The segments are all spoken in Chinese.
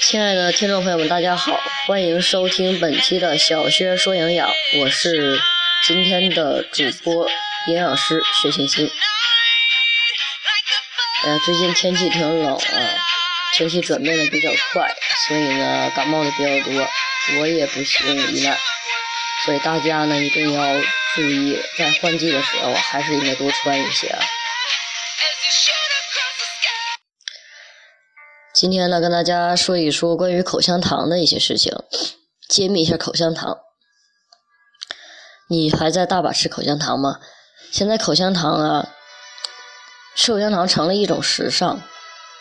亲爱的听众朋友们，大家好，欢迎收听本期的小薛说营养，我是今天的主播营养师薛欣欣。呃，最近天气挺冷啊，天气转变的比较快，所以呢感冒的比较多，我也不幸遇难，所以大家呢一定要注意，在换季的时候还是应该多穿一些啊。今天呢，跟大家说一说关于口香糖的一些事情，揭秘一下口香糖。你还在大把吃口香糖吗？现在口香糖啊，吃口香糖成了一种时尚。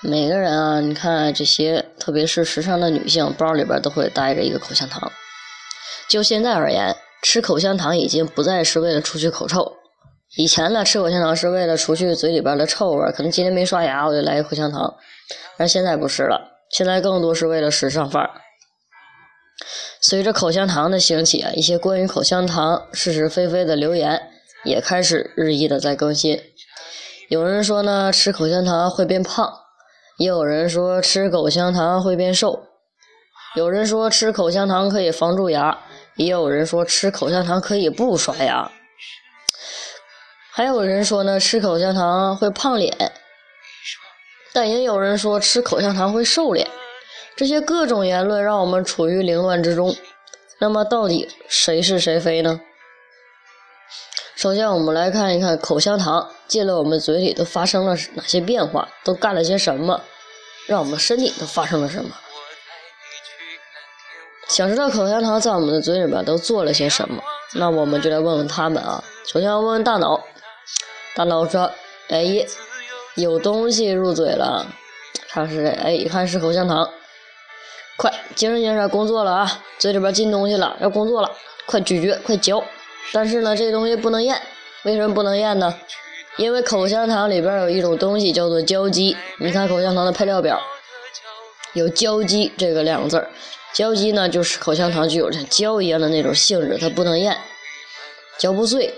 每个人啊，你看这些，特别是时尚的女性，包里边都会带着一个口香糖。就现在而言，吃口香糖已经不再是为了除去口臭。以前呢，吃口香糖是为了除去嘴里边的臭味儿，可能今天没刷牙，我就来一口香糖。而现在不是了，现在更多是为了时尚范儿。随着口香糖的兴起啊，一些关于口香糖是是非非的留言也开始日益的在更新。有人说呢，吃口香糖会变胖；也有人说吃口香糖会变瘦；有人说吃口香糖可以防蛀牙；也有人说吃口香糖可以不刷牙。还有人说呢，吃口香糖会胖脸。但也有人说吃口香糖会瘦脸，这些各种言论让我们处于凌乱之中。那么到底谁是谁非呢？首先，我们来看一看口香糖进了我们嘴里都发生了哪些变化，都干了些什么，让我们身体都发生了什么。想知道口香糖在我们的嘴里边都做了些什么，那我们就来问问他们啊。首先要问问大脑，大脑说：“哎，有东西入嘴了，看是哎，一看是口香糖，快精神精神工作了啊！嘴里边进东西了，要工作了，快咀嚼，快嚼。但是呢，这东西不能咽，为什么不能咽呢？因为口香糖里边有一种东西叫做胶基。你看口香糖的配料表，有胶基这个两个字儿。胶基呢，就是口香糖具有像胶一样的那种性质，它不能咽，嚼不碎。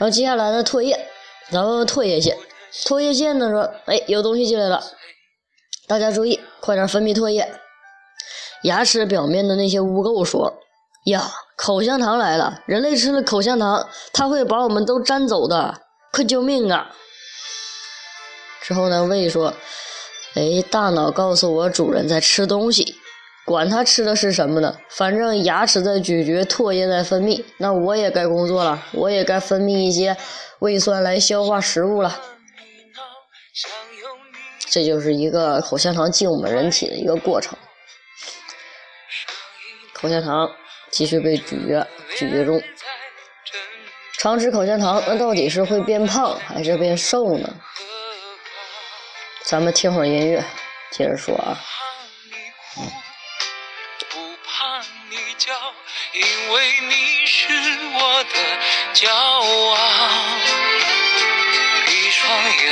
然后接下来呢，唾液，咱问问唾液腺。唾液腺呢说，哎，有东西进来了，大家注意，快点分泌唾液。牙齿表面的那些污垢说，呀，口香糖来了，人类吃了口香糖，它会把我们都粘走的，快救命啊！之后呢，胃说，哎，大脑告诉我主人在吃东西，管他吃的是什么呢，反正牙齿在咀嚼，唾液在分泌，那我也该工作了，我也该分泌一些胃酸来消化食物了。这就是一个口香糖进我们人体的一个过程。口香糖继续被咀嚼，咀嚼中。常吃口香糖，那到底是会变胖还是变瘦呢？咱们听会儿音乐，接着说啊。不你叫，因为你是我的骄傲。闭双眼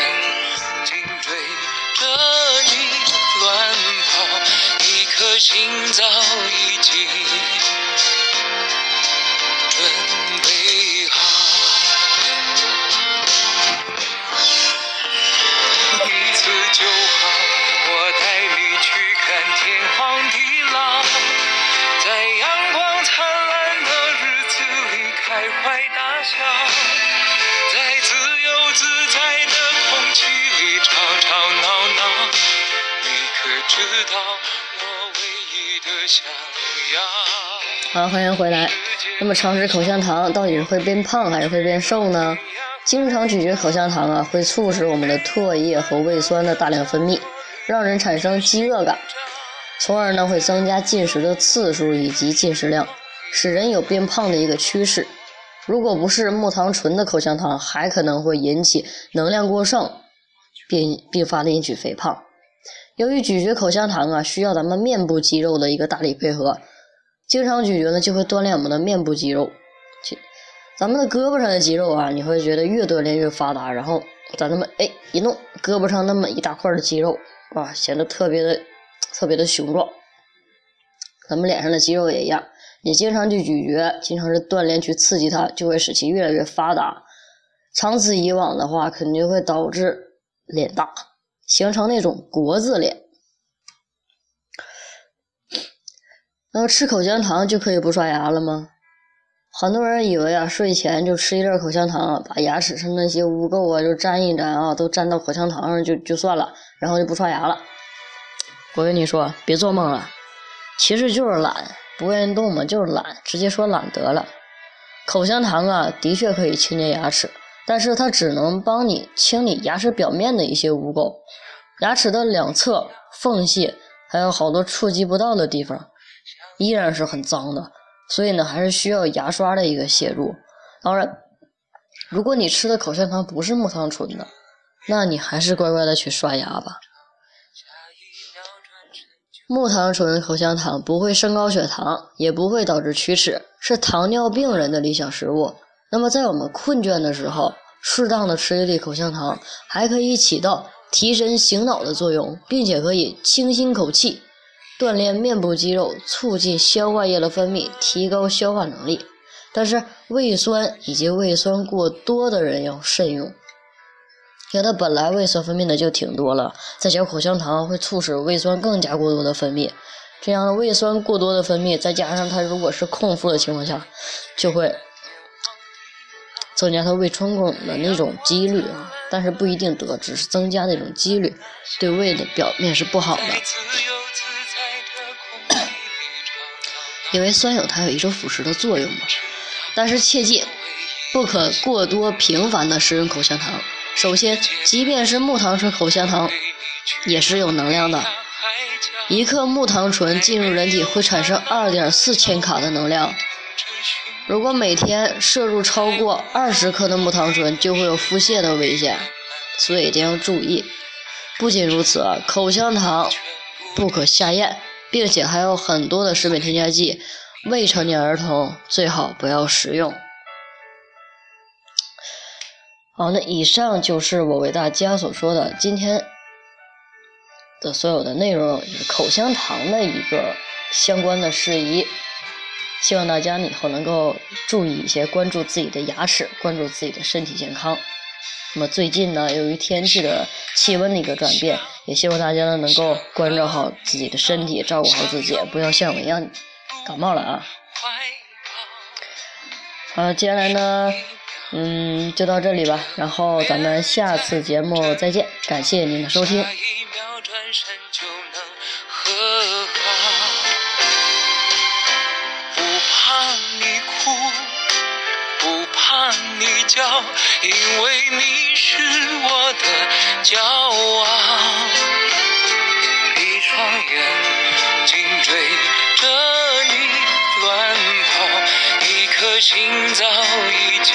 睛追着你乱跑，一颗心早已经知道我唯一的想要？好，欢迎回来。那么常吃口香糖到底是会变胖还是会变瘦呢？经常咀嚼口香糖啊，会促使我们的唾液和胃酸的大量分泌，让人产生饥饿感，从而呢会增加进食的次数以及进食量，使人有变胖的一个趋势。如果不是木糖醇的口香糖，还可能会引起能量过剩，并并发的引起肥胖。由于咀嚼口香糖啊，需要咱们面部肌肉的一个大力配合，经常咀嚼呢，就会锻炼我们的面部肌肉。咱们的胳膊上的肌肉啊，你会觉得越锻炼越发达，然后咱们哎一弄，胳膊上那么一大块的肌肉啊，显得特别的特别的雄壮。咱们脸上的肌肉也一样，你经常去咀嚼，经常是锻炼去刺激它，就会使其越来越发达。长此以往的话，肯定会导致脸大。形成那种国字脸，那么吃口香糖就可以不刷牙了吗？很多人以为啊，睡前就吃一粒口香糖，把牙齿上那些污垢啊就沾一沾啊，都沾到口香糖上就就算了，然后就不刷牙了。我跟你说，别做梦了，其实就是懒，不愿意动嘛，就是懒，直接说懒得了。口香糖啊，的确可以清洁牙齿。但是它只能帮你清理牙齿表面的一些污垢，牙齿的两侧缝隙还有好多触及不到的地方，依然是很脏的，所以呢，还是需要牙刷的一个介入。当然，如果你吃的口香糖不是木糖醇的，那你还是乖乖的去刷牙吧。木糖醇口香糖不会升高血糖，也不会导致龋齿，是糖尿病人的理想食物。那么，在我们困倦的时候，适当的吃一粒口香糖，还可以起到提神醒脑的作用，并且可以清新口气，锻炼面部肌肉，促进消化液的分泌，提高消化能力。但是，胃酸以及胃酸过多的人要慎用，因为他本来胃酸分泌的就挺多了，再嚼口香糖会促使胃酸更加过多的分泌。这样胃酸过多的分泌，再加上他如果是空腹的情况下，就会。增加他胃穿孔的那种几率啊，但是不一定得，只是增加那种几率，对胃的表面是不好的。因为酸有它有一种腐蚀的作用嘛。但是切记，不可过多频繁的食用口香糖。首先，即便是木糖醇口香糖，也是有能量的。一克木糖醇进入人体会产生二点四千卡的能量。如果每天摄入超过二十克的木糖醇，就会有腹泻的危险，所以一定要注意。不仅如此，口香糖不可下咽，并且还有很多的食品添加剂，未成年儿童最好不要食用。好，那以上就是我为大家所说的今天的所有的内容，口香糖的一个相关的事宜。希望大家以后能够注意一些，关注自己的牙齿，关注自己的身体健康。那么最近呢，由于天气的气温的一个转变，也希望大家呢能够关照好自己的身体，照顾好自己，不要像我一样感冒了啊。好，接下来呢，嗯，就到这里吧，然后咱们下次节目再见，感谢您的收听。你叫，因为你是我的骄傲。闭双眼睛追着你乱跑，一颗心早已经